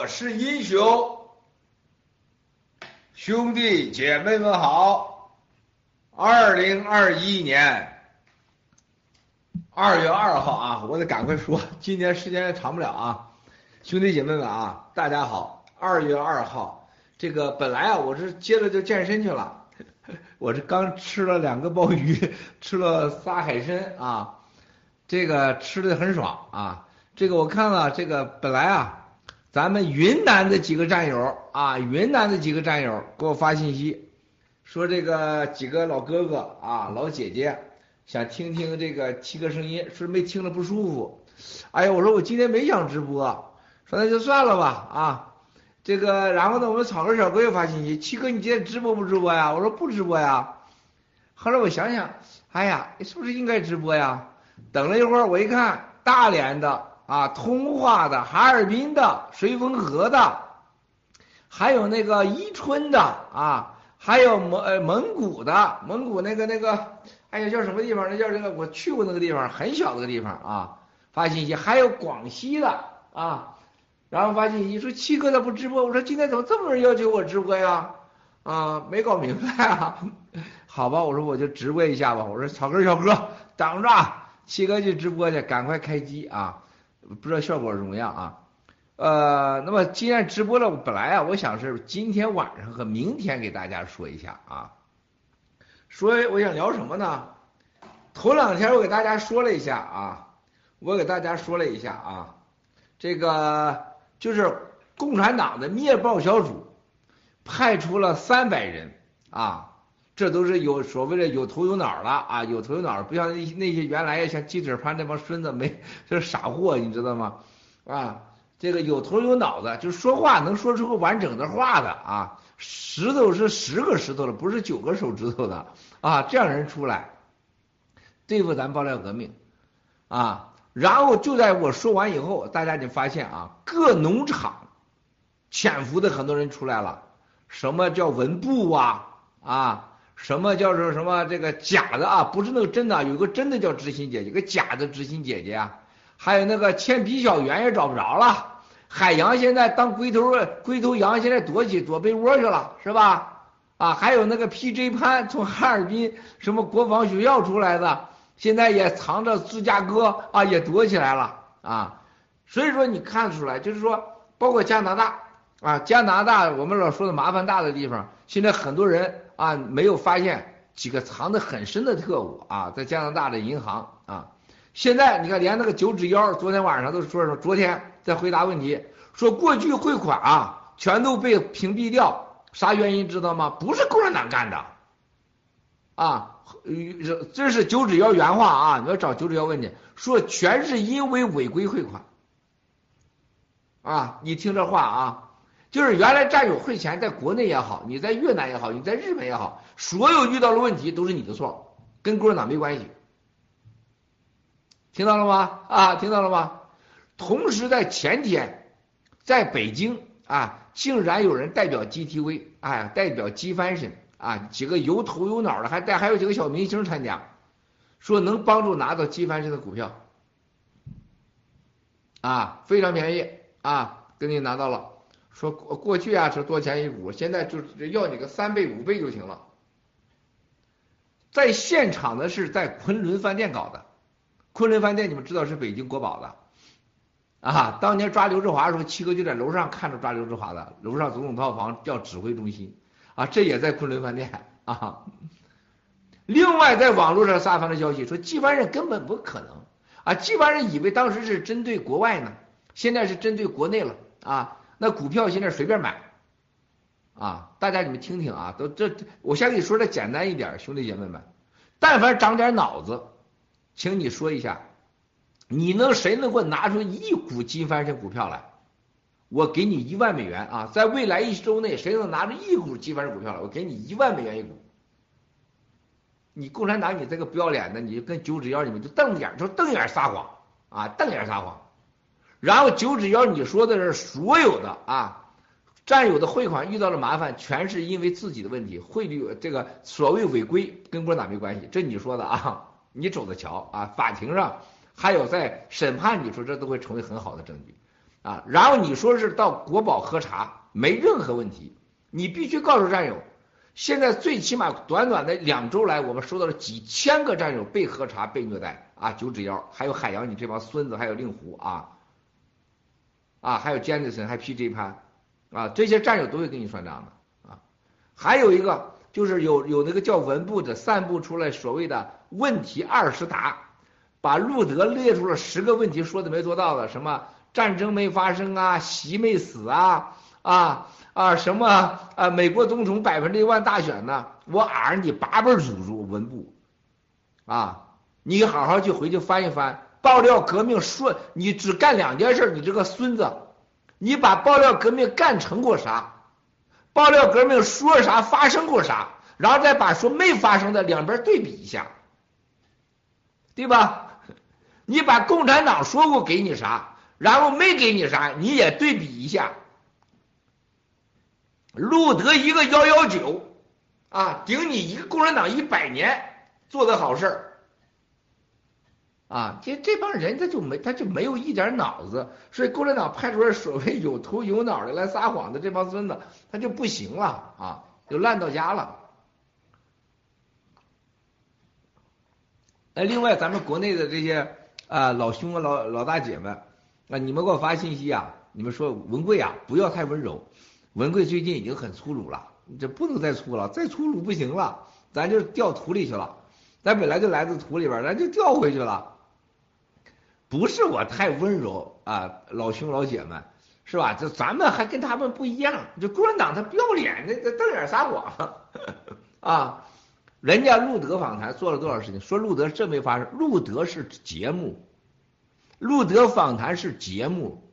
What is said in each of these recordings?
我是英雄，兄弟姐妹们好！二零二一年二月二号啊，我得赶快说，今年时间长不了啊。兄弟姐妹们啊，大家好！二月二号，这个本来啊，我是接着就健身去了，我这刚吃了两个鲍鱼，吃了仨海参啊，这个吃的很爽啊。这个我看了，这个本来啊，咱们云南的几个战友啊，云南的几个战友给我发信息，说这个几个老哥哥啊、老姐姐想听听这个七哥声音，说没听着不舒服。哎呀，我说我今天没想直播。说那就算了吧啊，这个然后呢，我们草根小哥又发信息，七哥你今天直播不直播呀？我说不直播呀。后来我想想，哎呀，是不是应该直播呀？等了一会儿，我一看，大连的啊，通化的，哈尔滨的，绥芬河的，还有那个伊春的啊，还有蒙呃蒙古的，蒙古那个那个，哎呀叫什么地方？那叫这个我去过那个地方，很小的个地方啊。发信息，还有广西的啊。然后发信息说七哥咋不直播，我说今天怎么这么多人要求我直播呀？啊，没搞明白啊。好吧，我说我就直播一下吧。我说草根小哥等着，七哥去直播去，赶快开机啊！不知道效果怎么样啊？呃，那么既然直播了，本来啊，我想是今天晚上和明天给大家说一下啊。说我想聊什么呢？头两天我给大家说了一下啊，我给大家说了一下啊，这个。就是共产党的灭暴小组派出了三百人啊，这都是有所谓的有头有脑了啊，有头有脑，不像那些那些原来像鸡腿潘那帮孙子没，这是傻货，你知道吗？啊，这个有头有脑的，就说话能说出个完整的话的啊，石头是十个石头的，不是九个手指头的啊，这样人出来对付咱爆料革命啊。然后就在我说完以后，大家就发现啊，各农场潜伏的很多人出来了。什么叫文部啊？啊，什么叫做什么这个假的啊？不是那个真的，有个真的叫知心姐姐，个假的知心姐姐啊。还有那个铅笔小圆也找不着了。海洋现在当龟头龟头羊，现在躲起躲被窝去了，是吧？啊，还有那个 PJ 潘从哈尔滨什么国防学校出来的。现在也藏着芝加哥啊，也躲起来了啊，所以说你看出来，就是说，包括加拿大啊，加拿大我们老说的麻烦大的地方，现在很多人啊没有发现几个藏得很深的特务啊，在加拿大的银行啊，现在你看连那个九指妖昨天晚上都说说，昨天在回答问题，说过去汇款啊全都被屏蔽掉，啥原因知道吗？不是共产党干的啊。这是九指妖原话啊！你要找九指妖问去，说全是因为违规汇款啊！你听这话啊，就是原来战友汇钱，在国内也好，你在越南也好，你在日本也好，所有遇到的问题都是你的错，跟共产党没关系。听到了吗？啊，听到了吗？同时在前天，在北京啊，竟然有人代表 GTV，哎，代表机翻身。啊，几个有头有脑的，还带还有几个小明星参加，说能帮助拿到金帆式的股票，啊，非常便宜啊，给你拿到了。说过去啊是多钱一股，现在就是要你个三倍五倍就行了。在现场的是在昆仑饭店搞的，昆仑饭店你们知道是北京国宝的，啊，当年抓刘志华的时候，七哥就在楼上看着抓刘志华的，楼上总统套房叫指挥中心。啊，这也在昆仑饭店啊。另外，在网络上撒发的消息说，纪凡人根本不可能啊。纪凡人以为当时是针对国外呢，现在是针对国内了啊。那股票现在随便买啊，大家你们听听啊，都这我先给你说的简单一点，兄弟姐妹们，但凡长点脑子，请你说一下，你能谁能给我拿出一股金翻身股票来？我给你一万美元啊，在未来一周内，谁能拿着一股金翻股票来？我给你一万美元一股。你共产党，你这个不要脸的，你就跟九指妖你们就瞪眼，就瞪眼撒谎啊，瞪眼撒谎。然后九指妖你说的是所有的啊，战友的汇款遇到了麻烦，全是因为自己的问题，汇率这个所谓违规跟共产党没关系，这你说的啊，你走着瞧啊，法庭上还有在审判，你说这都会成为很好的证据啊。然后你说是到国宝喝茶，没任何问题，你必须告诉战友。现在最起码短短的两周来，我们收到了几千个战友被喝茶、被虐待啊！九指妖，还有海洋，你这帮孙子，还有令狐啊，啊，还有詹尼森，还 PJ 潘啊，这些战友都会跟你算账的啊。还有一个就是有有那个叫文部的散布出来所谓的问题二十答，把路德列出了十个问题，说的没做到的，什么战争没发生啊，习没死啊，啊。啊，什么啊？美国总统百分之一万大选呢？我俺你八辈祖宗文部，啊，你好好去回去翻一翻，爆料革命说你只干两件事，你这个孙子，你把爆料革命干成过啥？爆料革命说啥发生过啥？然后再把说没发生的两边对比一下，对吧？你把共产党说过给你啥，然后没给你啥，你也对比一下。路德一个幺幺九，啊，顶你一个共产党一百年做的好事儿，啊，这这帮人他就没他就没有一点脑子，所以共产党派出来所谓有头有脑的来撒谎的这帮孙子，他就不行了啊，就烂到家了。哎，另外咱们国内的这些啊老兄啊老老大姐们啊，你们给我发信息啊，你们说文贵啊不要太温柔。文贵最近已经很粗鲁了，这不能再粗了，再粗鲁不行了，咱就掉土里去了。咱本来就来自土里边，咱就掉回去了。不是我太温柔啊，老兄老姐们，是吧？这咱们还跟他们不一样，就共产党他不要脸，那那瞪眼撒谎啊！人家路德访谈做了多少事情？说路德这没发生，路德是节目，路德访谈是节目，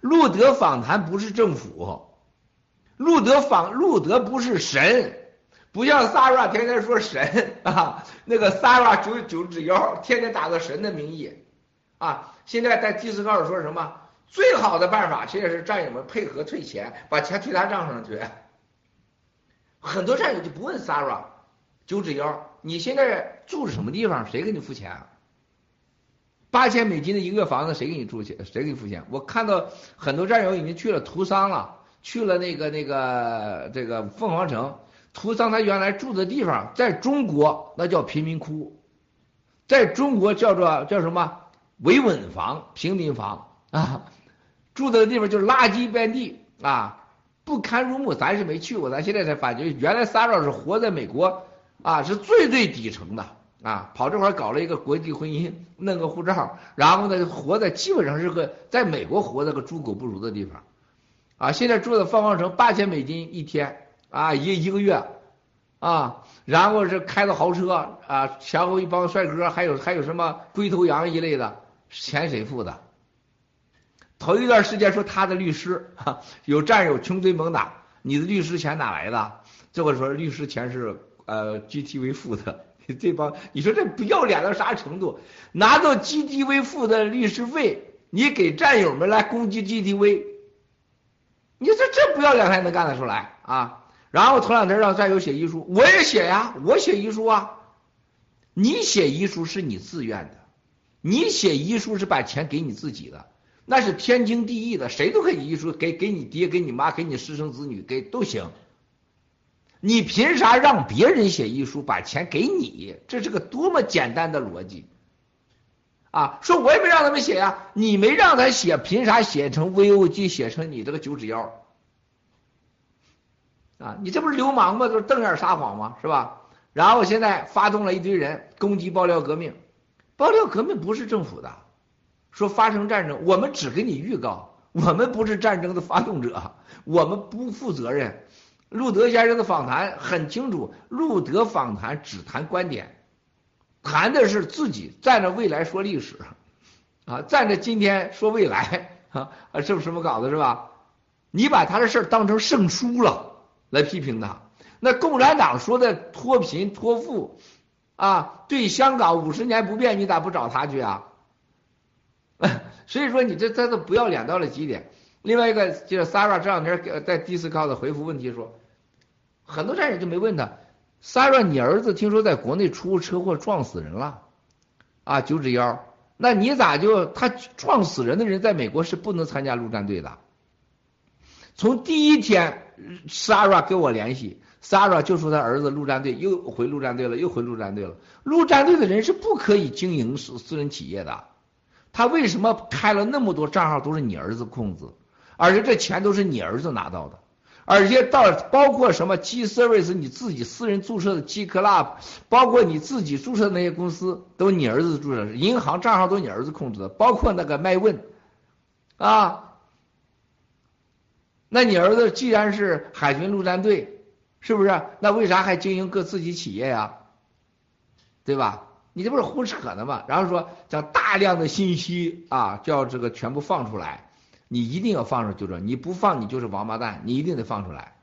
路德访谈不是政府。路德访路德不是神，不像萨拉天天说神啊，那个萨拉九九指妖天天打个神的名义啊。现在在第四告诉说什么？最好的办法其实是战友们配合退钱，把钱退他账上去。很多战友就不问 Sara，九指妖，你现在住什么地方？谁给你付钱？啊？八千美金的一个月房子谁给你住去？谁给你付钱？我看到很多战友已经去了图桑了。去了那个那个这个凤凰城，图桑他原来住的地方，在中国那叫贫民窟，在中国叫做叫什么维稳房、平民房啊，住的地方就是垃圾遍地啊，不堪入目。咱是没去过，咱现在才发觉，原来 s a r a 是活在美国啊，是最最底层的啊，跑这块搞了一个国际婚姻，弄个护照，然后呢，活在基本上是个在美国活在个猪狗不如的地方。啊，现在住在凤凰城，八千美金一天啊，一一个月啊，然后是开的豪车啊，前后一帮帅哥，还有还有什么龟头羊一类的，钱谁付的？头一段时间说他的律师有战友穷追猛打，你的律师钱哪来的？最后说律师钱是呃 GTV 付的，这帮你说这不要脸到啥程度？拿到 GTV 付的律师费，你给战友们来攻击 GTV。你说这不要脸还能干得出来啊？然后头两天让战友写遗书，我也写呀，我写遗书啊。你写遗书是你自愿的，你写遗书是把钱给你自己的，那是天经地义的，谁都可以遗书给给你爹、给你妈、给你私生子女给都行。你凭啥让别人写遗书把钱给你？这是个多么简单的逻辑！啊，说我也没让他们写呀，你没让他写，凭啥写成 VOG，写成你这个九指妖？啊，你这不是流氓吗？就是瞪眼撒谎吗？是吧？然后现在发动了一堆人攻击爆料革命，爆料革命不是政府的，说发生战争，我们只给你预告，我们不是战争的发动者，我们不负责任。路德先生的访谈很清楚，路德访谈只谈观点。谈的是自己站着未来说历史，啊，站着今天说未来，啊，是不是什么稿子是吧？你把他的事儿当成圣书了来批评他，那共产党说的脱贫脱富，啊，对香港五十年不变，你咋不找他去啊？所以说你这真的不要脸到了极点。另外一个就是 Sarah 这两天在 Discord 回复问题说，很多战友就没问他，Sarah 你儿子听说在国内出车祸撞死人了，啊九指妖，那你咋就他撞死人的人在美国是不能参加陆战队的？从第一天 Sarah 跟我联系，Sarah 就说他儿子陆战队又回陆战队了，又回陆战队了。陆战队的人是不可以经营私私人企业的，他为什么开了那么多账号都是你儿子控制？而且这钱都是你儿子拿到的，而且到包括什么 G Service 你自己私人注册的 G Club，包括你自己注册的那些公司都你儿子注册，银行账号都你儿子控制的，包括那个麦问，啊，那你儿子既然是海军陆战队，是不是？那为啥还经营个自己企业呀？对吧？你这不是胡扯呢吗？然后说将大量的信息啊，叫这个全部放出来。你一定要放出就这，你不放你就是王八蛋，你一定得放出来。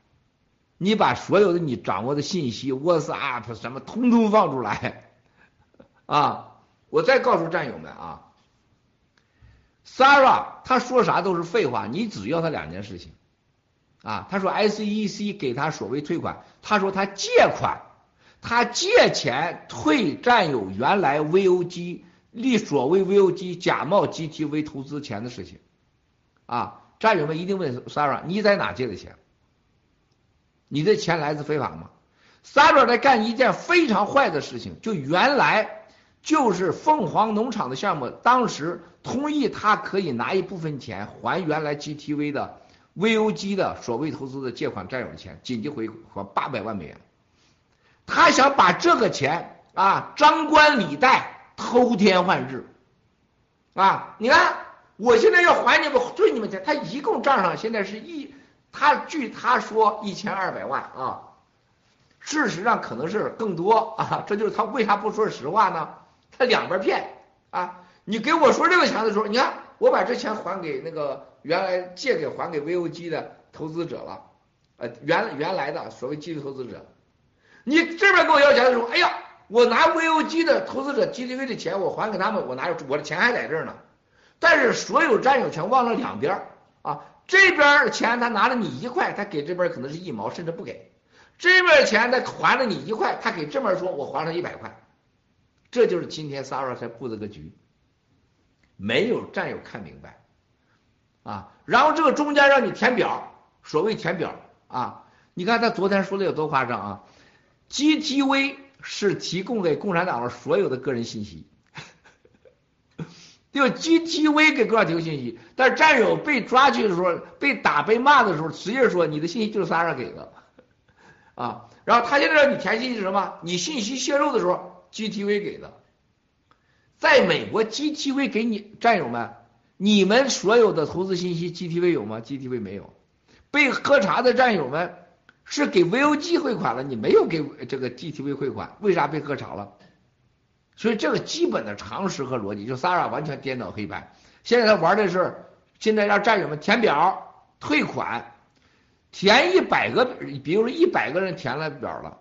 你把所有的你掌握的信息，WhatsApp 什么通通放出来啊！我再告诉战友们啊，Sarah 他说啥都是废话，你只要他两件事情啊。他说 SEC 给他所谓退款，他说他借款，他借钱退战友原来 VOG 立所谓 VOG 假冒 GTV 投资钱的事情。啊，战友们一定问 Sarah，你在哪借的钱？你的钱来自非法吗？Sarah 在干一件非常坏的事情，就原来就是凤凰农场的项目，当时同意他可以拿一部分钱还原来 GTV 的 VOG 的所谓投资的借款占有的钱，紧急回款八百万美元。他想把这个钱啊张冠李戴，偷天换日啊，你看。我现在要还你们退你们钱，他一共账上现在是一，他据他说一千二百万啊，事实上可能是更多啊，这就是他为啥不说实话呢？他两边骗啊！你给我说这个钱的时候，你看我把这钱还给那个原来借给还给 VOG 的投资者了，呃原原来的所谓基金投资者，你这边跟我要钱的时候，哎呀，我拿 VOG 的投资者 GTV 的钱我还给他们，我拿我的钱还在这儿呢。但是所有战友全忘了两边啊，这边的钱他拿了你一块，他给这边可能是一毛，甚至不给；这边的钱他还了你一块，他给这边说我还了一百块。这就是今天 Sara 才布这个局，没有战友看明白。啊。然后这个中间让你填表，所谓填表啊，你看他昨天说的有多夸张啊？GTV 是提供给共产党的所有的个人信息。就 GTV 给各位提供信息，但是战友被抓去的时候，被打被骂的时候，直接说你的信息就是山上给的，啊，然后他现在让你填信息是什么？你信息泄露的时候，GTV 给的，在美国 GTV 给你战友们，你们所有的投资信息 GTV 有吗？GTV 没有，被喝茶的战友们是给 VOG 汇款了，你没有给这个 GTV 汇款，为啥被喝茶了？所以这个基本的常识和逻辑，就 Sara 完全颠倒黑白。现在他玩的是，现在让战友们填表退款，填一百个，比如说一百个人填了表了，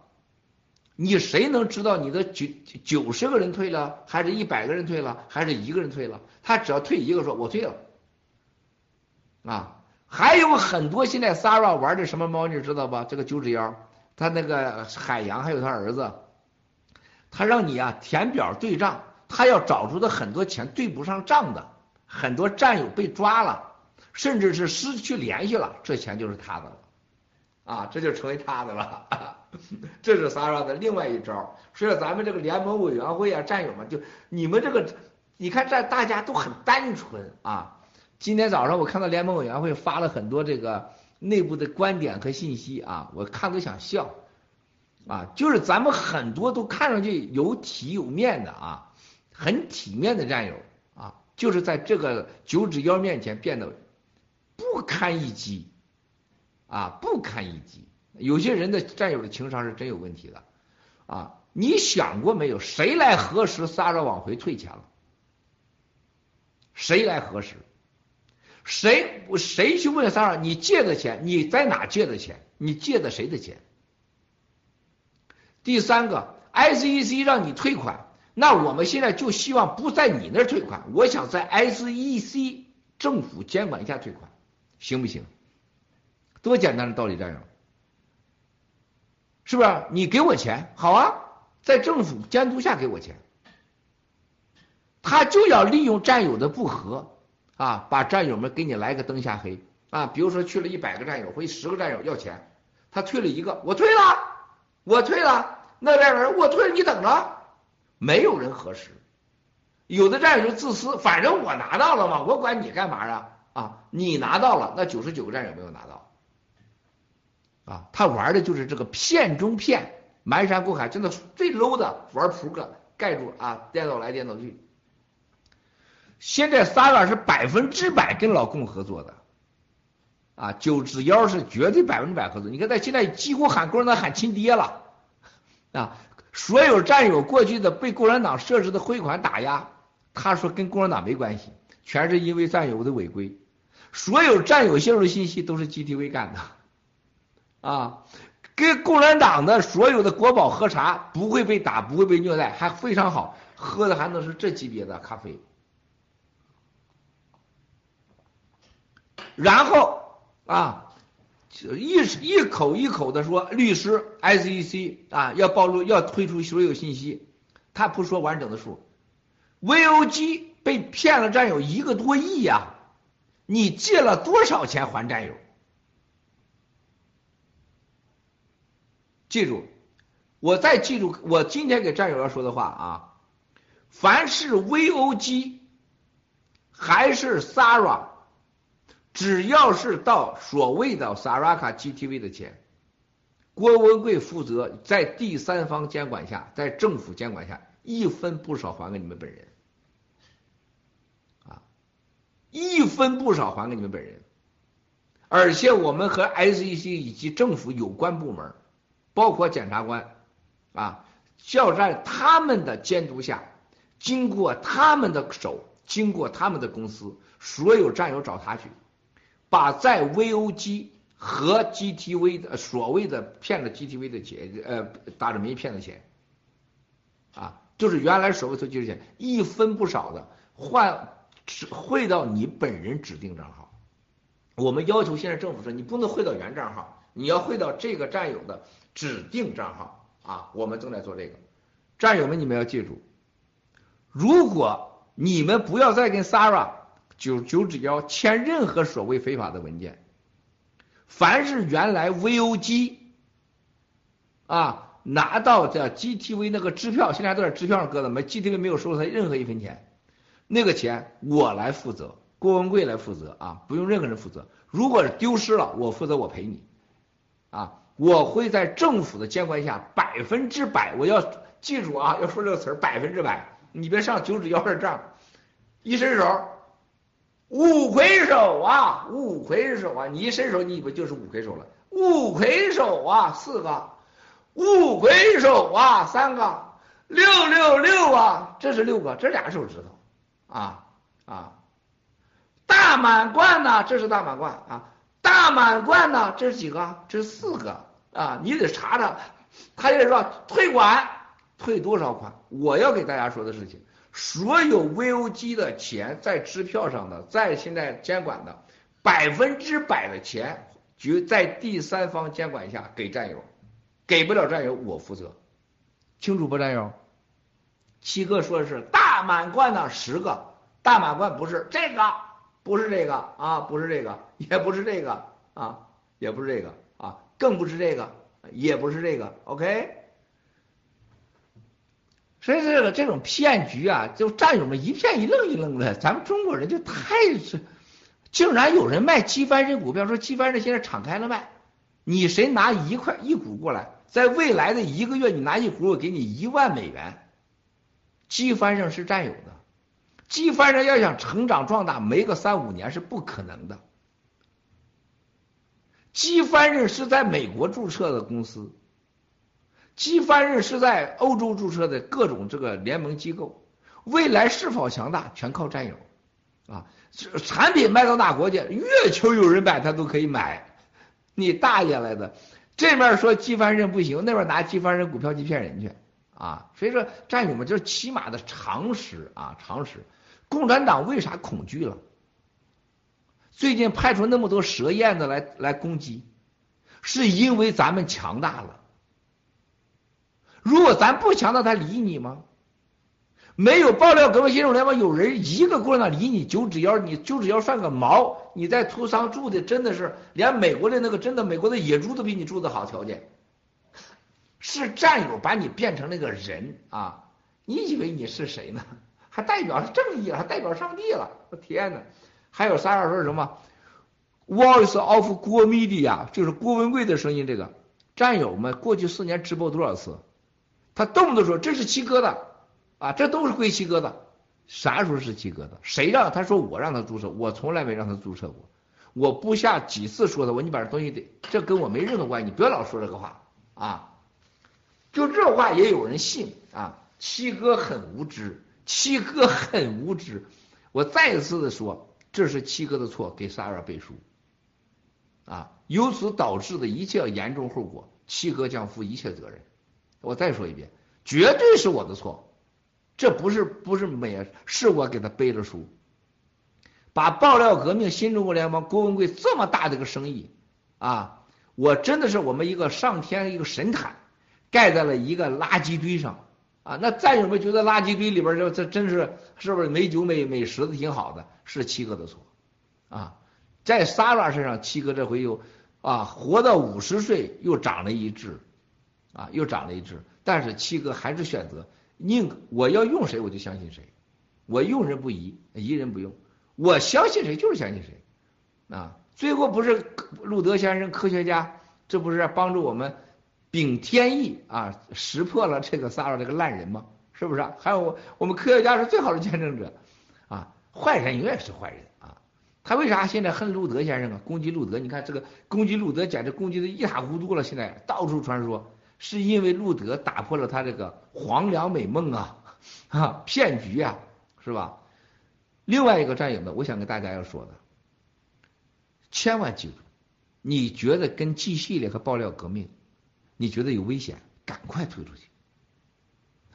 你谁能知道你的九九十个人退了，还是一百个人退了，还是一个人退了？他只要退一个，说我退了。啊，还有很多现在 Sarah 玩的什么猫，你知道吧？这个九指妖，他那个海洋还有他儿子。他让你啊填表对账，他要找出的很多钱对不上账的，很多战友被抓了，甚至是失去联系了，这钱就是他的了，啊，这就成为他的了，这是萨拉的另外一招。所以咱们这个联盟委员会啊，战友们就你们这个，你看这大家都很单纯啊。今天早上我看到联盟委员会发了很多这个内部的观点和信息啊，我看都想笑。啊，就是咱们很多都看上去有体有面的啊，很体面的战友啊，就是在这个九指妖面前变得不堪一击啊，不堪一击。有些人的战友的情商是真有问题的啊！你想过没有？谁来核实撒着往回退钱了？谁来核实？谁谁去问撒着你借的钱？你在哪借的钱？你借的谁的钱？第三个，SEC 让你退款，那我们现在就希望不在你那儿退款，我想在 SEC 政府监管一下退款，行不行？多简单的道理，战友，是不是？你给我钱，好啊，在政府监督下给我钱，他就要利用战友的不和啊，把战友们给你来个灯下黑啊。比如说去了一百个战友或十个战友要钱，他退了一个，我退了，我退了，那边人我退了，你等着。没有人核实，有的战友就自私，反正我拿到了嘛，我管你干嘛啊？啊，你拿到了，那九十九个战友没有拿到，啊，他玩的就是这个骗中骗，瞒山过海，真的最 low 的玩扑克盖住啊，颠倒来颠倒去。现在 Sara 是百分之百跟老共合作的，啊，九指妖是绝对百分之百合作。你看他现在几乎喊共产党喊亲爹了，啊。所有战友过去的被共产党设置的汇款打压，他说跟共产党没关系，全是因为战友的违规。所有战友泄露信息都是 GTV 干的，啊，跟共产党的所有的国宝喝茶不会被打，不会被虐待，还非常好，喝的还能是这级别的咖啡。然后啊。一一口一口的说，律师 SEC 啊要暴露要推出所有信息，他不说完整的数，VOG 被骗了战友一个多亿呀，你借了多少钱还战友？记住，我再记住我今天给战友要说的话啊，凡是 VOG 还是 Sara。只要是到所谓的 Saraka GTV 的钱，郭文贵负责在第三方监管下，在政府监管下，一分不少还给你们本人，啊，一分不少还给你们本人，而且我们和 SEC 以及政府有关部门，包括检察官，啊，要在他们的监督下，经过他们的手，经过他们的公司，所有战友找他去。把在 VOG 和 GTV 的所谓的骗了 GTV 的钱，呃，打着没骗的钱，啊，就是原来所谓的就是钱，一分不少的换汇到你本人指定账号。我们要求现在政府说，你不能汇到原账号，你要汇到这个战友的指定账号啊。我们正在做这个，战友们你们要记住，如果你们不要再跟 Sara。九九指妖签任何所谓非法的文件，凡是原来 VOG 啊拿到的 GTV 那个支票，现在都在支票上搁着，没 GTV 没有收他任何一分钱，那个钱我来负责，郭文贵来负责啊，不用任何人负责。如果丢失了，我负责，我赔你啊，我会在政府的监管下百分之百，我要记住啊，要说这个词儿百分之百，你别上九指妖二账，一伸手。五魁首啊，五魁首啊！你一伸手，你以为就是五魁首了？五魁首啊，四个，五魁首啊，三个，六六六啊，这是六个，这俩手指头啊啊！大满贯呢？这是大满贯啊！大满贯呢？这是几个？这是四个啊！你得查查，他就说退款，退多少款？我要给大家说的事情。所有 VOG 的钱在支票上的，在现在监管的百分之百的钱，就在第三方监管下给战友，给不了战友我负责，清楚不？战友，七哥说的是大满贯的十个，大满贯不是这个，不是这个啊，不是这个，也不是这个啊，也不是这个，更不是这个，也不是这个，OK。所以这个这种骗局啊，就战友们一片一愣一愣的。咱们中国人就太是，竟然有人卖机翻身股票，说机翻身现在敞开了卖，你谁拿一块一股过来，在未来的一个月你拿一股，我给你一万美元。机翻身是战友的，机翻身要想成长壮大，没个三五年是不可能的。机翻日是在美国注册的公司。机翻刃是在欧洲注册的各种这个联盟机构，未来是否强大全靠战友啊！产品卖到哪国去，月球有人买他都可以买，你大爷来的！这面说机翻刃不行，那边拿机翻刃股票去骗人去啊。所以说，战友们，就是起码的常识啊，常识。共产党为啥恐惧了？最近派出那么多蛇燕子来来攻击，是因为咱们强大了。如果咱不强大，他理你吗？没有爆料革命新生联盟，有人一个共产党理你九指妖，你九指妖算个毛！你在图桑住的真的是连美国的那个真的美国的野猪都比你住的好条件，是战友把你变成那个人啊！你以为你是谁呢？还代表正义了，还代表上帝了！我天哪！还有仨人说什么？Voice of 郭 media 就是郭文贵的声音。这个战友们过去四年直播多少次？他动不动说这是七哥的。啊，这都是归七哥的，啥时候是七哥的？谁让他说我让他注册？我从来没让他注册过。我不下几次说的，我你把这东西得，这跟我没任何关系，你不要老说这个话啊！就这话也有人信啊？七哥很无知，七哥很无知。我再一次的说，这是七哥的错，给萨尔背书啊！由此导致的一切严重后果，七哥将负一切责任。我再说一遍，绝对是我的错。这不是不是美，是我给他背了书，把爆料革命新中国联盟郭文贵这么大的个生意啊，我真的是我们一个上天一个神坛盖在了一个垃圾堆上啊！那战友们觉得垃圾堆里边这这真是是不是美酒美美食的挺好的？是七哥的错啊！在萨拉身上，七哥这回又啊活到五十岁又长了一智啊，又长了一智，但是七哥还是选择。宁我要用谁我就相信谁，我用人不疑，疑人不用。我相信谁就是相信谁啊！最后不是路德先生科学家，这不是帮助我们秉天意啊，识破了这个撒尔这个烂人吗？是不是？还有我们科学家是最好的见证者！坏人永远是坏人啊！他为啥现在恨路德先生啊？攻击路德？你看这个攻击路德简直攻击的一塌糊涂了，现在到处传说。是因为路德打破了他这个黄粱美梦啊啊骗局啊是吧？另外一个战友们，我想跟大家要说的，千万记住，你觉得跟 G 系列和爆料革命，你觉得有危险，赶快退出去。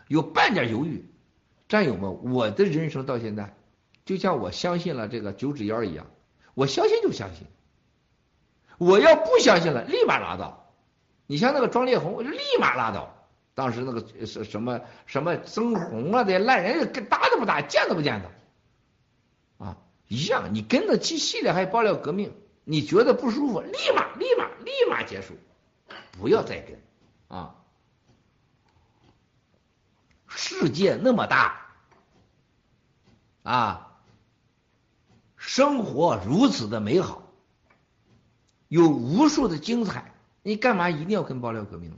有半点犹豫，战友们，我的人生到现在，就像我相信了这个九指妖一样，我相信就相信，我要不相信了，立马拉倒。你像那个庄烈红，我就立马拉倒。当时那个是什么什么曾红啊，这些烂人，跟搭都不搭，见都不见的，啊，一样。你跟着去系列还爆料革命，你觉得不舒服，立马立马立马结束，不要再跟啊。世界那么大啊，生活如此的美好，有无数的精彩。你干嘛一定要跟爆料革命呢？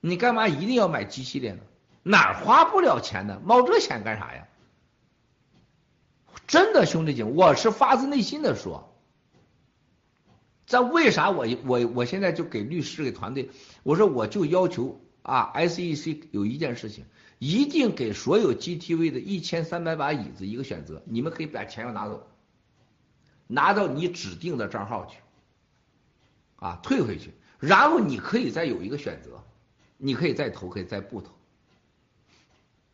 你干嘛一定要买 G 系列呢？哪花不了钱呢？冒这钱干啥呀？真的兄弟姐，我是发自内心的说，这为啥我我我现在就给律师给团队，我说我就要求啊，SEC 有一件事情，一定给所有 GTV 的一千三百把椅子一个选择，你们可以把钱要拿走，拿到你指定的账号去，啊，退回去。然后你可以再有一个选择，你可以再投，可以再不投，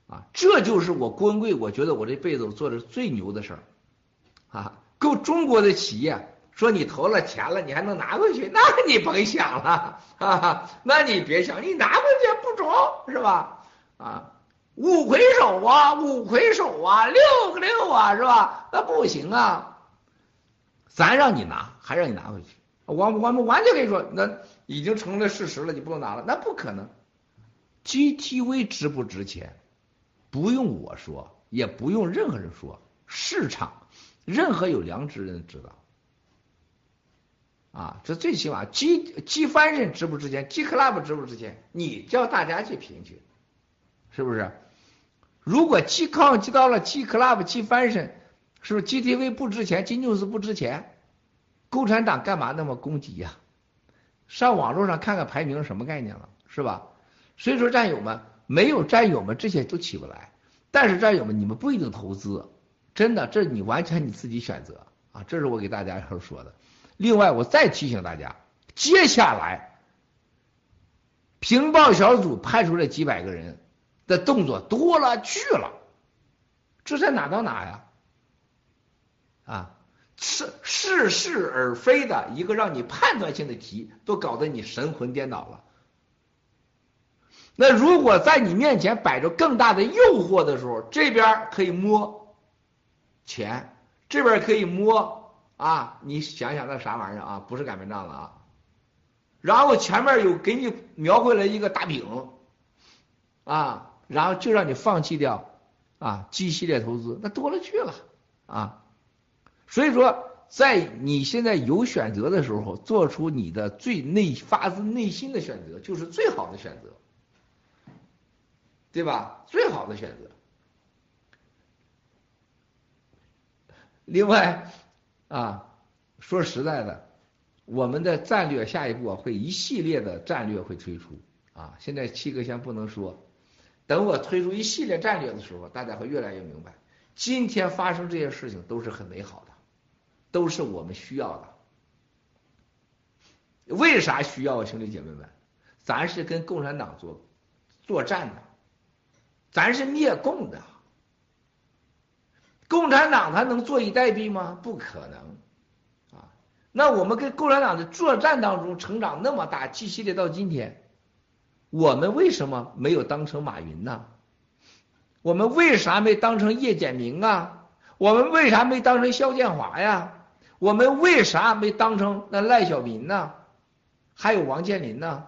啊，这就是我郭文贵，我觉得我这辈子我做的最牛的事儿，啊，够中国的企业说你投了钱了，你还能拿回去，那你甭想了，啊，那你别想，你拿回去不中是吧？啊，五魁首啊，五魁首啊，六个六啊，是吧？那不行啊，咱让你拿，还让你拿回去，我我们完全可以说那。已经成了事实了，你不能拿了，那不可能。GTV 值不值钱？不用我说，也不用任何人说，市场任何有良知人知道。啊，这最起码 G G 翻身值不值钱？G Club 值不值钱？你叫大家去评去，是不是？如果 G Com 接到了 G Club、G 翻身，是不是 GTV 不值钱？G News 不值钱？共产党干嘛那么攻击呀？上网络上看看排名什么概念了，是吧？所以说战友们没有战友们这些都起不来，但是战友们你们不一定投资，真的，这你完全你自己选择啊，这是我给大家要说的。另外我再提醒大家，接下来平报小组派出来几百个人的动作多了去了，这在哪到哪呀？啊，是似是而非的一个让你判断性的题，都搞得你神魂颠倒了。那如果在你面前摆着更大的诱惑的时候，这边可以摸钱，这边可以摸啊，你想想那啥玩意儿啊？不是擀面杖了啊。然后前面有给你描绘了一个大饼啊，然后就让你放弃掉啊，G 系列投资那多了去了啊。所以说，在你现在有选择的时候，做出你的最内发自内心的选择，就是最好的选择。对吧？最好的选择。另外啊，说实在的，我们的战略下一步会一系列的战略会推出啊。现在七哥先不能说，等我推出一系列战略的时候，大家会越来越明白，今天发生这些事情都是很美好的，都是我们需要的。为啥需要兄弟姐妹们？咱是跟共产党作作战的。咱是灭共的，共产党他能坐以待毙吗？不可能啊！那我们跟共产党的作战当中成长那么大，继系列到今天，我们为什么没有当成马云呢？我们为啥没当成叶简明啊？我们为啥没当成肖建华呀？我们为啥没当成那赖小民呢？还有王健林呢？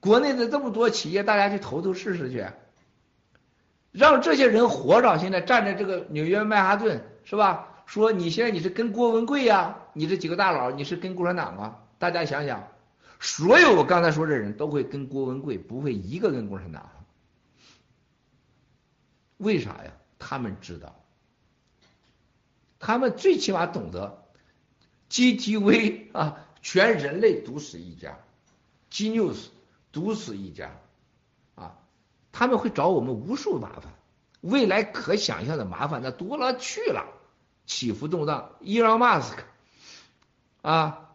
国内的这么多企业，大家去投投试试去，让这些人活着。现在站在这个纽约曼哈顿，是吧？说你现在你是跟郭文贵呀，你这几个大佬，你是跟共产党啊？大家想想，所有我刚才说的人都会跟郭文贵，不会一个跟共产党。为啥呀？他们知道，他们最起码懂得，GTV 啊，全人类独死一家，G News。独死一家，啊，他们会找我们无数麻烦，未来可想象的麻烦那多了去了，起伏动荡。伊朗马斯克，啊，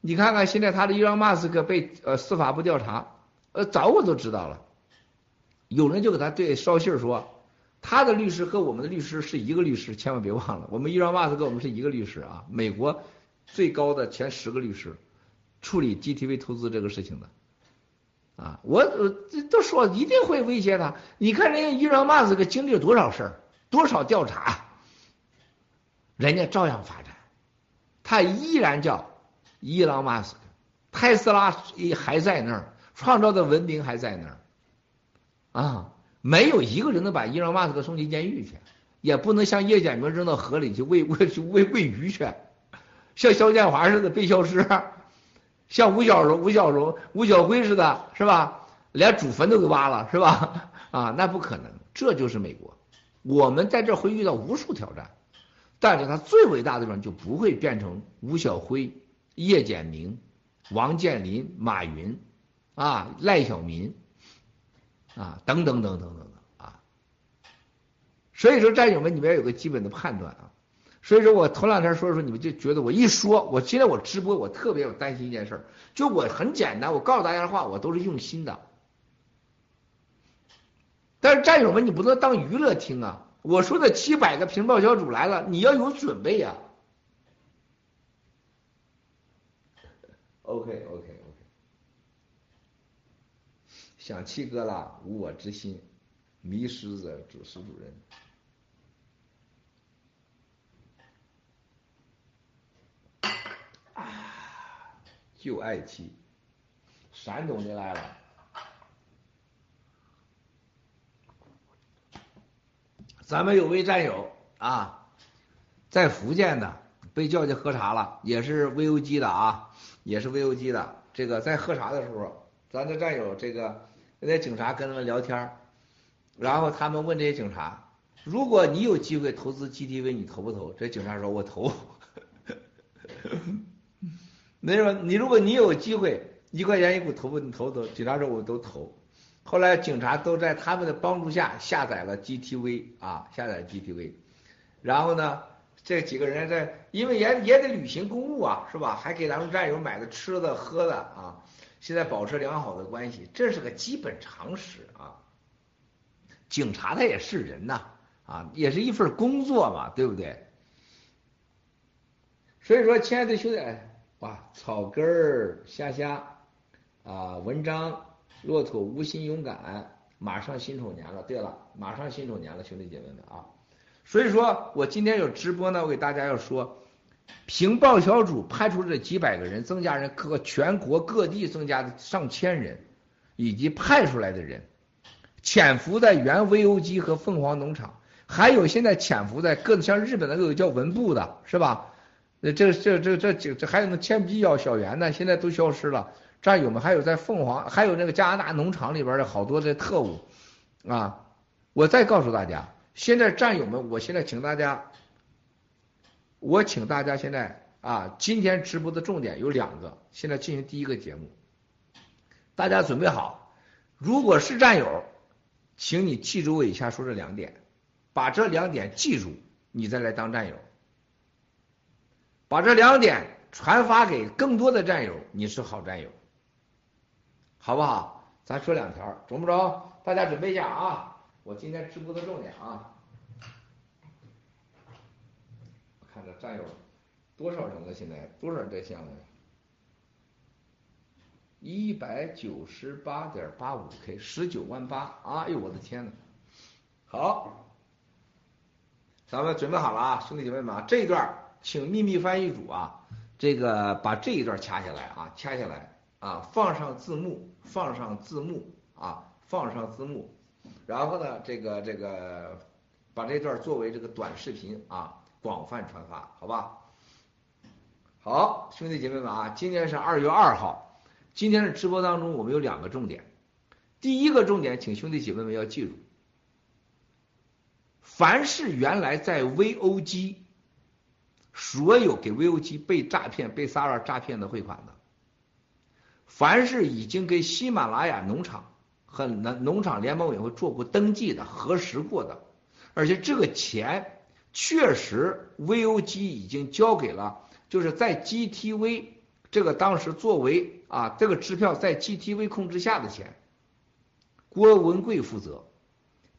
你看看现在他的伊朗马斯克被呃司法部调查，呃早我都知道了，有人就给他对捎信说，他的律师和我们的律师是一个律师，千万别忘了，我们伊朗马斯克我们是一个律师啊，美国最高的前十个律师。处理 GTV 投资这个事情的，啊，我我这都说一定会威胁他。你看人家伊朗马斯克经历了多少事儿，多少调查，人家照样发展，他依然叫伊朗马斯克，特斯拉还在那儿，创造的文明还在那儿，啊，没有一个人能把伊朗马斯克送进监狱去，也不能像叶简明扔到河里去喂喂去喂喂鱼去，像肖建华似的被消失。像吴小荣、吴小荣、吴小辉似的，是吧？连祖坟都给挖了，是吧？啊，那不可能。这就是美国。我们在这会遇到无数挑战，但是他最伟大的地方就不会变成吴小辉、叶简明、王健林、马云，啊，赖小民，啊，等等等等等等啊。所以说，战友们，你们要有个基本的判断啊。所以说我头两天说的时候，你们就觉得我一说，我今天我直播，我特别有担心一件事，就我很简单，我告诉大家的话，我都是用心的。但是战友们，你不能当娱乐听啊！我说的七百个屏报小组来了，你要有准备呀。OK OK，想七哥了，无我之心，迷失者主持主任。旧爱妻，山东的来了。咱们有位战友啊，在福建的被叫去喝茶了，也是 VOG 的啊，也是 VOG 的。这个在喝茶的时候，咱的战友这个那警察跟他们聊天，然后他们问这些警察：如果你有机会投资 GTV，你投不投？这警察说：我投。那说你如果你有机会一块钱一股投不你投投？警察说我都投。后来警察都在他们的帮助下下载了 GTV 啊，下载 GTV。然后呢，这几个人在因为也也得履行公务啊，是吧？还给咱们战友买的吃的喝的啊。现在保持良好的关系，这是个基本常识啊。警察他也是人呐，啊，也是一份工作嘛，对不对？所以说，亲爱的兄弟，哇，草根儿虾虾啊，文章骆驼无心勇敢，马上辛丑年了。对了，马上辛丑年了，兄弟姐妹们啊！所以说我今天有直播呢，我给大家要说，平报小组派出这几百个人，增加人各全国各地增加的上千人，以及派出来的人，潜伏在原 VOG 和凤凰农场，还有现在潜伏在各像日本那个叫文部的，是吧？那这这这这这这还有那铅笔小小圆呢，现在都消失了。战友们还有在凤凰，还有那个加拿大农场里边的好多的特务啊！我再告诉大家，现在战友们，我现在请大家，我请大家现在啊，今天直播的重点有两个，现在进行第一个节目，大家准备好，如果是战友，请你记住我以下说这两点，把这两点记住，你再来当战友。把这两点传发给更多的战友，你是好战友，好不好？咱说两条，中不中？大家准备一下啊！我今天直播的重点啊，看这战友多少人了？现在多少人在线了？一百九十八点八五 K，十九万八！哎呦，我的天呐！好，咱们准备好了啊，兄弟姐妹们，这一段。请秘密翻译组啊，这个把这一段掐下来啊，掐下来啊，放上字幕，放上字幕啊，放上字幕，然后呢，这个这个把这段作为这个短视频啊，广泛传发，好吧？好，兄弟姐妹们啊，今天是二月二号，今天的直播当中我们有两个重点，第一个重点，请兄弟姐妹们要记住，凡是原来在 VOG。所有给 VOG 被诈骗、被 Sara 诈骗的汇款的，凡是已经给喜马拉雅农场和农农场联盟委员会做过登记的、核实过的，而且这个钱确实 VOG 已经交给了，就是在 GTV 这个当时作为啊这个支票在 GTV 控制下的钱，郭文贵负责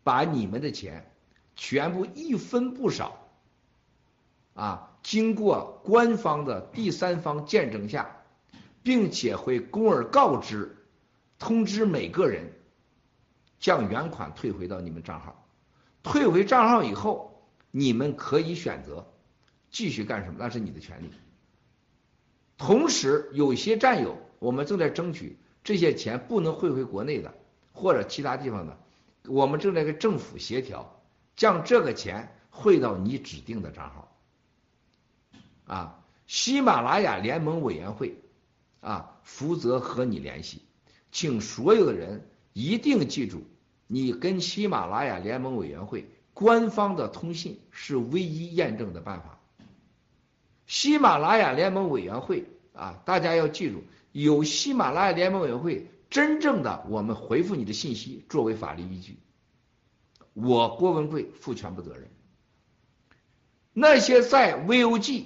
把你们的钱全部一分不少啊。经过官方的第三方见证下，并且会公而告之，通知每个人，将原款退回到你们账号。退回账号以后，你们可以选择继续干什么，那是你的权利。同时，有些战友，我们正在争取这些钱不能汇回国内的或者其他地方的，我们正在跟政府协调，将这个钱汇到你指定的账号。啊，喜马拉雅联盟委员会啊，负责和你联系，请所有的人一定记住，你跟喜马拉雅联盟委员会官方的通信是唯一验证的办法。喜马拉雅联盟委员会啊，大家要记住，有喜马拉雅联盟委员会真正的我们回复你的信息作为法律依据，我郭文贵负全部责任。那些在 VOG。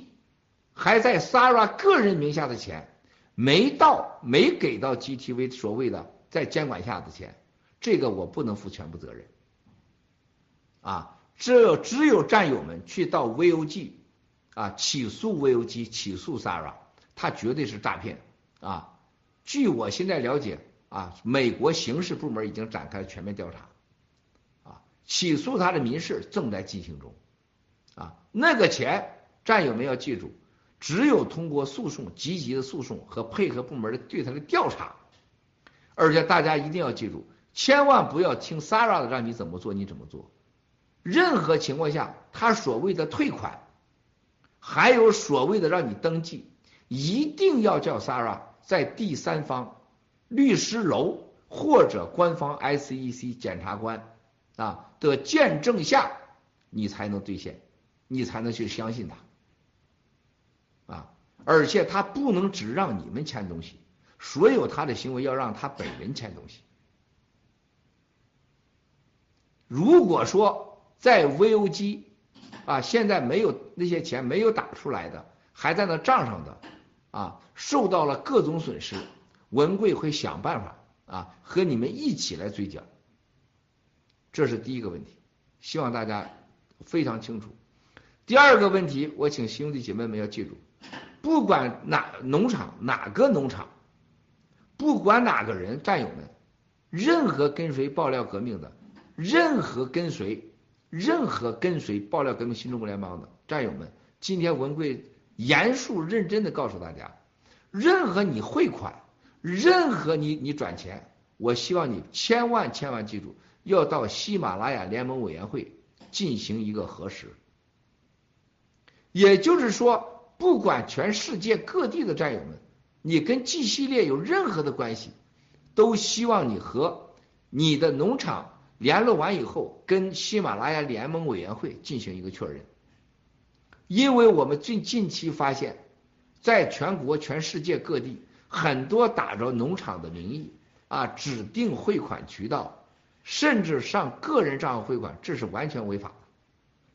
还在 Sara 个人名下的钱没到，没给到 GTV 所谓的在监管下的钱，这个我不能负全部责任。啊，这只有战友们去到 VOG 啊起诉 VOG，起诉 Sara，他绝对是诈骗啊！据我现在了解啊，美国刑事部门已经展开全面调查啊，起诉他的民事正在进行中啊，那个钱战友们要记住。只有通过诉讼、积极的诉讼和配合部门的对他的调查，而且大家一定要记住，千万不要听 Sara 的，让你怎么做你怎么做。任何情况下，他所谓的退款，还有所谓的让你登记，一定要叫 Sara 在第三方律师楼或者官方 SEC 检察官啊的见证下，你才能兑现，你才能去相信他啊。而且他不能只让你们签东西，所有他的行为要让他本人签东西。如果说在 VOG 啊，现在没有那些钱没有打出来的，还在那账上的啊，受到了各种损失，文贵会想办法啊，和你们一起来追缴。这是第一个问题，希望大家非常清楚。第二个问题，我请兄弟姐妹们要记住，不管哪农场哪个农场，不管哪个人战友们，任何跟随爆料革命的，任何跟随任何跟随爆料革命新中国联邦的战友们，今天文贵严肃认真的告诉大家，任何你汇款，任何你你转钱，我希望你千万千万记住。要到喜马拉雅联盟委员会进行一个核实，也就是说，不管全世界各地的战友们，你跟 G 系列有任何的关系，都希望你和你的农场联络完以后，跟喜马拉雅联盟委员会进行一个确认，因为我们近近期发现，在全国全世界各地，很多打着农场的名义啊，指定汇款渠道。甚至上个人账号汇款，这是完全违法的，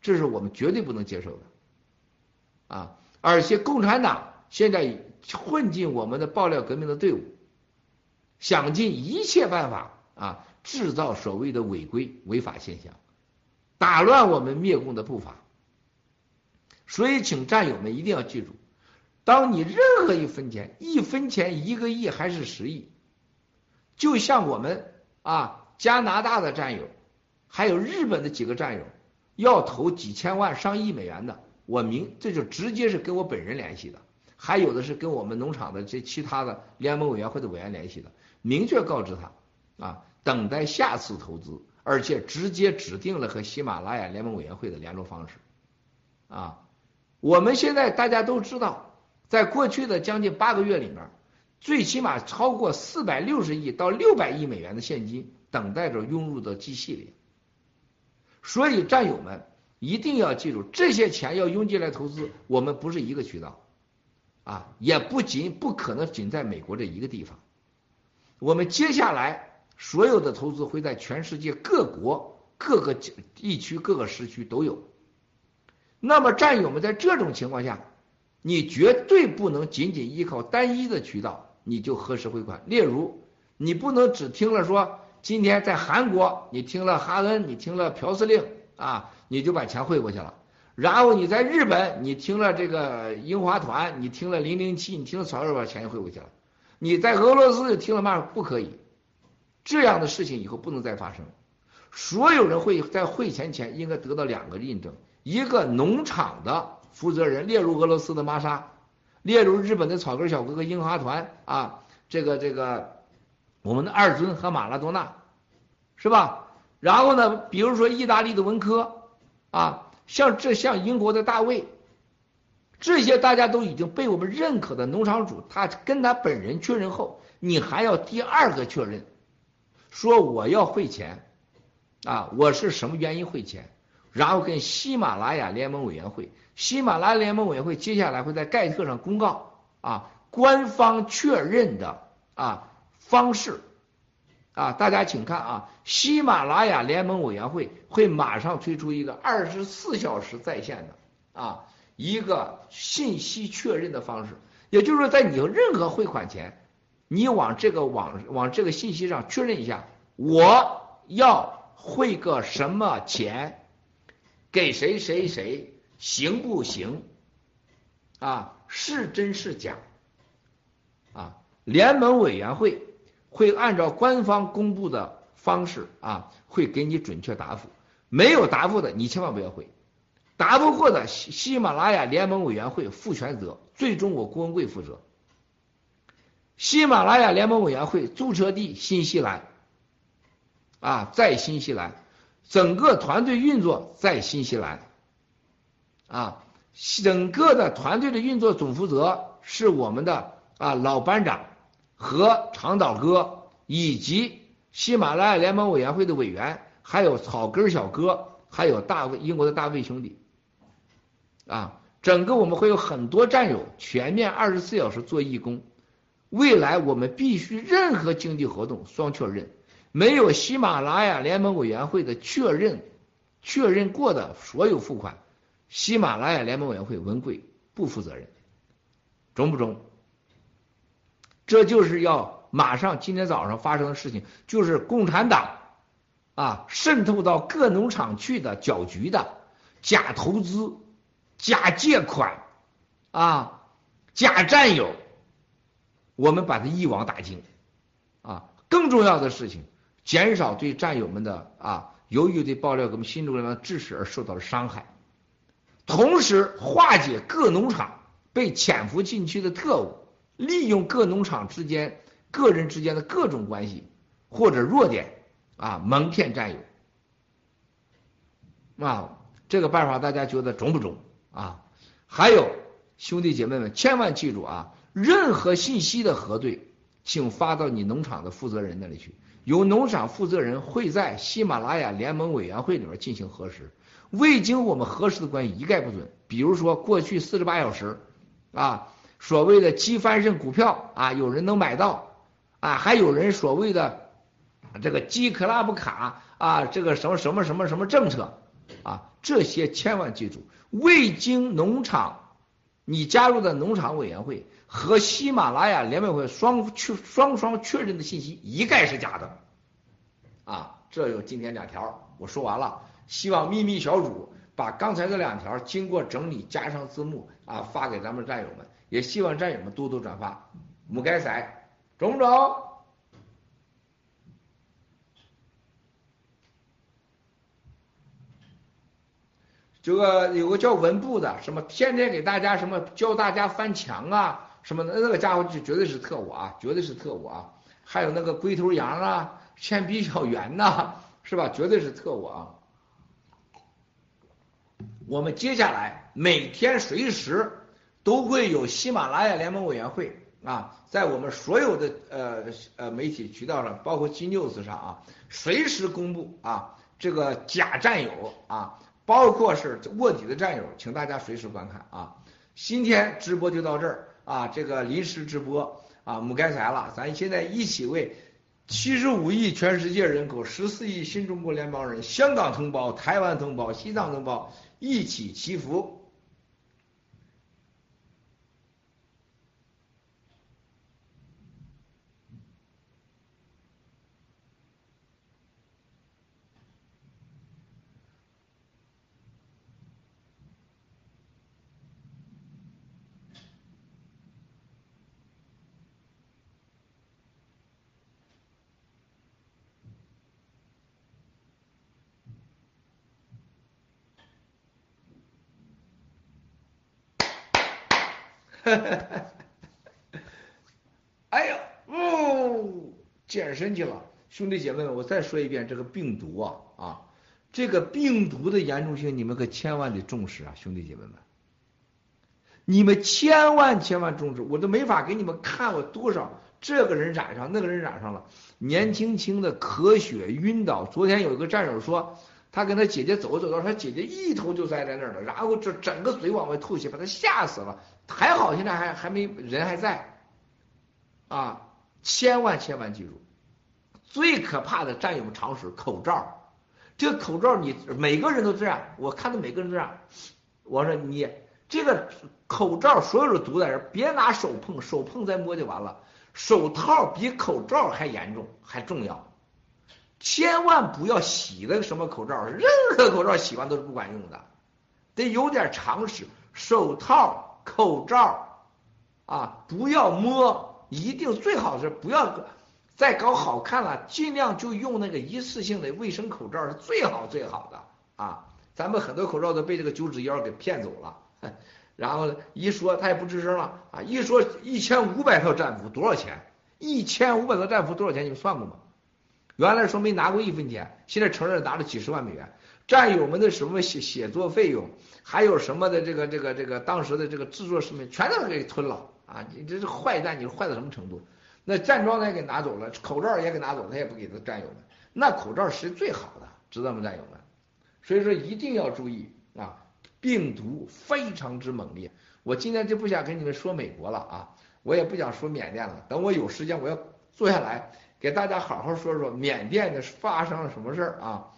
这是我们绝对不能接受的，啊！而且共产党现在混进我们的爆料革命的队伍，想尽一切办法啊，制造所谓的违规违法现象，打乱我们灭共的步伐。所以，请战友们一定要记住，当你任何一分钱，一分钱一个亿还是十亿，就像我们啊。加拿大的战友，还有日本的几个战友要投几千万上亿美元的，我明这就直接是跟我本人联系的，还有的是跟我们农场的这其他的联盟委员会的委员联系的，明确告知他啊，等待下次投资，而且直接指定了和喜马拉雅联盟委员会的联络方式啊。我们现在大家都知道，在过去的将近八个月里面，最起码超过四百六十亿到六百亿美元的现金。等待着涌入到 G 系列，所以战友们一定要记住，这些钱要涌进来投资，我们不是一个渠道，啊，也不仅不可能仅在美国这一个地方，我们接下来所有的投资会在全世界各国各个地区各个时区都有。那么战友们在这种情况下，你绝对不能仅仅依靠单一的渠道你就核实汇款，例如你不能只听了说。今天在韩国，你听了哈恩，你听了朴司令啊，你就把钱汇过去了。然后你在日本，你听了这个樱花团，你听了零零七，你听了曹二，把钱就汇过去了。你在俄罗斯听了嘛？不可以，这样的事情以后不能再发生。所有人会在汇钱前应该得到两个印证：一个农场的负责人，列入俄罗斯的玛莎，列入日本的草根小哥哥樱花团啊，这个这个。我们的二尊和马拉多纳，是吧？然后呢，比如说意大利的文科啊，像这像英国的大卫，这些大家都已经被我们认可的农场主，他跟他本人确认后，你还要第二个确认，说我要汇钱啊，我是什么原因汇钱？然后跟喜马拉雅联盟委员会，喜马拉雅联盟委员会接下来会在盖特上公告啊，官方确认的啊。方式啊，大家请看啊，喜马拉雅联盟委员会会马上推出一个二十四小时在线的啊一个信息确认的方式，也就是说，在你任何汇款前，你往这个网往这个信息上确认一下，我要汇个什么钱给谁谁谁行不行啊？是真是假啊？联盟委员会。会按照官方公布的方式啊，会给你准确答复。没有答复的，你千万不要回。答不过的，喜喜马拉雅联盟委员会负全责，最终我郭文贵负责。喜马拉雅联盟委员会注册地新西兰，啊，在新西兰，整个团队运作在新西兰，啊，整个的团队的运作总负责是我们的啊老班长。和长岛哥以及喜马拉雅联盟委员会的委员，还有草根小哥，还有大卫英国的大卫兄弟，啊，整个我们会有很多战友全面二十四小时做义工。未来我们必须任何经济活动双确认，没有喜马拉雅联盟委员会的确认，确认过的所有付款，喜马拉雅联盟委员会文贵不负责任，中不中？这就是要马上今天早上发生的事情，就是共产党啊渗透到各农场去的搅局的假投资、假借款啊、假占有，我们把它一网打尽啊。更重要的事情，减少对战友们的啊，由于对爆料给我们新中央致使而受到了伤害，同时化解各农场被潜伏进去的特务。利用各农场之间、个人之间的各种关系或者弱点啊，蒙骗战友啊，这个办法大家觉得中不中啊？还有兄弟姐妹们，千万记住啊，任何信息的核对，请发到你农场的负责人那里去，由农场负责人会在喜马拉雅联盟委员会里面进行核实，未经我们核实的关系一概不准。比如说过去四十八小时啊。所谓的机翻身股票啊，有人能买到啊，还有人所谓的这个机 club 卡啊，这个什么什么什么什么政策啊，这些千万记住，未经农场你加入的农场委员会和喜马拉雅联委会双确双双确认的信息一概是假的啊。这有今天两条，我说完了，希望秘密小组把刚才这两条经过整理加上字幕啊发给咱们战友们。也希望战友们多多转发，母该仔，中不中？这个有个叫文部的，什么天天给大家什么教大家翻墙啊，什么的那个家伙就绝对是特务啊，绝对是特务啊！还有那个龟头羊啊，铅笔小圆呐，是吧？绝对是特务啊！我们接下来每天随时。都会有喜马拉雅联盟委员会啊，在我们所有的呃呃媒体渠道上，包括 G News 上啊，随时公布啊这个假战友啊，包括是卧底的战友，请大家随时观看啊。今天直播就到这儿啊，这个临时直播啊，母该财了，咱现在一起为七十五亿全世界人口、十四亿新中国联邦人、香港同胞、台湾同胞、西藏同胞一起祈福。哈哈哈！哎呀，哦，健身去了，兄弟姐妹们，我再说一遍，这个病毒啊啊，这个病毒的严重性，你们可千万得重视啊，兄弟姐妹们，你们千万千万重视，我都没法给你们看我多少这个人染上，那个人染上了，年轻轻的咳血晕倒，昨天有一个战友说。他跟他姐姐走着走着，他姐姐一头就栽在那儿了，然后这整个嘴往外吐血，把他吓死了。还好现在还还没人还在，啊，千万千万记住，最可怕的战友常识口罩，这个口罩你每个人都这样，我看到每个人都这样，我说你这个口罩所有的毒在这，别拿手碰，手碰再摸就完了，手套比口罩还严重还重要。千万不要洗那个什么口罩，任何口罩洗完都是不管用的，得有点常识。手套、口罩啊，不要摸，一定最好是不要再搞好看了，尽量就用那个一次性的卫生口罩是最好最好的啊。咱们很多口罩都被这个九指妖给骗走了，然后一说他也不吱声了啊，一说一千五百套战服多少钱？一千五百套战服多少钱？你们算过吗？原来说没拿过一分钱，现在承认拿了几十万美元。战友们的什么写写作费用，还有什么的这个这个这个当时的这个制作视频，全都给吞了啊！你这是坏蛋，你坏到什么程度？那战装他也给拿走了，口罩也给拿走，他也不给他战友们。那口罩是最好的，知道吗，战友们？所以说一定要注意啊，病毒非常之猛烈。我今天就不想跟你们说美国了啊，我也不想说缅甸了。等我有时间，我要坐下来。给大家好好说说缅甸的发生了什么事儿啊？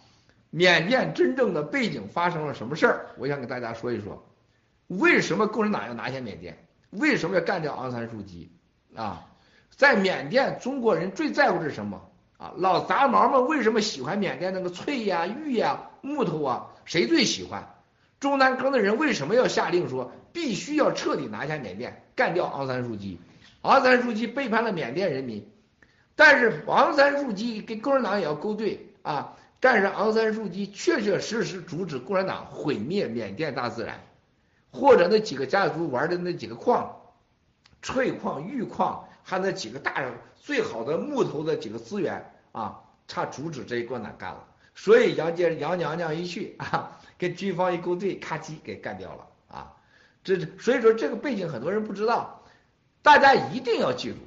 缅甸真正的背景发生了什么事儿？我想给大家说一说，为什么共产党要拿下缅甸？为什么要干掉昂山素姬？啊，在缅甸，中国人最在乎是什么啊？老杂毛们为什么喜欢缅甸那个翠呀、玉呀、木头啊？谁最喜欢？中南坑的人为什么要下令说必须要彻底拿下缅甸，干掉昂山素季？昂山素季背叛了缅甸人民，但是昂山素季跟共产党也要勾兑啊。但是昂山素季确确实实阻止共产党毁灭缅甸大自然，或者那几个家族玩的那几个矿，翠矿、玉矿，他那几个大人最好的木头的几个资源啊，他阻止这一共产干了。所以杨杰杨娘娘一去啊，跟军方一勾兑，咔叽给干掉了啊。这所以说这个背景很多人不知道，大家一定要记住，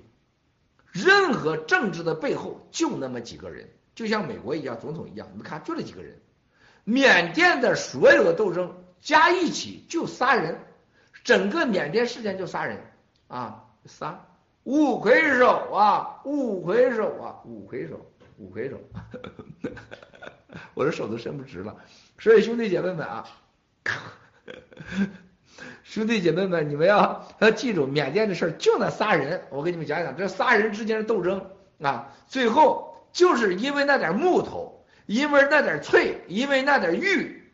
任何政治的背后就那么几个人。就像美国一样，总统一样，你看就这几个人，缅甸的所有的斗争加一起就仨人，整个缅甸事件就仨人啊，仨五魁首啊，五魁首啊，五魁首，五魁首，我这手都伸不直了。所以兄弟姐妹们啊，兄弟姐妹们，你们要要记住，缅甸的事儿就那仨人，我给你们讲讲这仨人之间的斗争啊，最后。就是因为那点木头，因为那点翠，因为那点玉，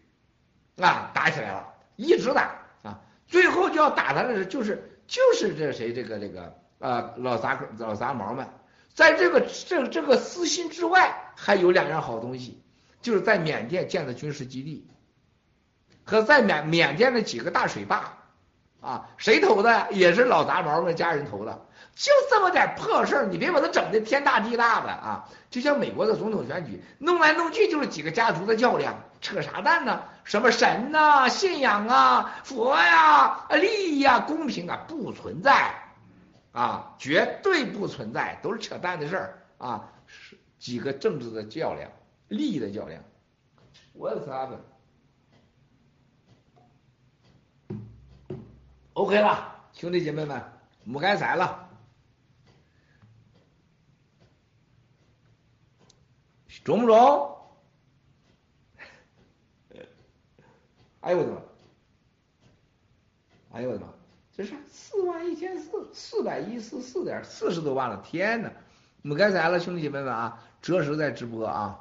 啊，打起来了，一直打啊，最后就要打他的是就是就是这谁这个这个啊老杂老杂毛们，在这个这这个私心之外，还有两样好东西，就是在缅甸建的军事基地，和在缅缅甸的几个大水坝，啊，谁投的？也是老杂毛们家人投的。就这么点破事儿，你别把它整的天大地大的啊！就像美国的总统选举，弄来弄去就是几个家族的较量，扯啥蛋呢？什么神呐、信仰啊、佛呀、啊利益呀、公平啊，不存在啊，绝对不存在，都是扯淡的事儿啊！是几个政治的较量，利益的较量。What's up？OK 了，兄弟姐妹们，母该宰了。中不中？哎呦我的妈！哎呦我的妈！这是四万一千四，四百一十四点四十多万了！天哪！我们该宰了，兄弟姐妹们啊，哲实在直播啊。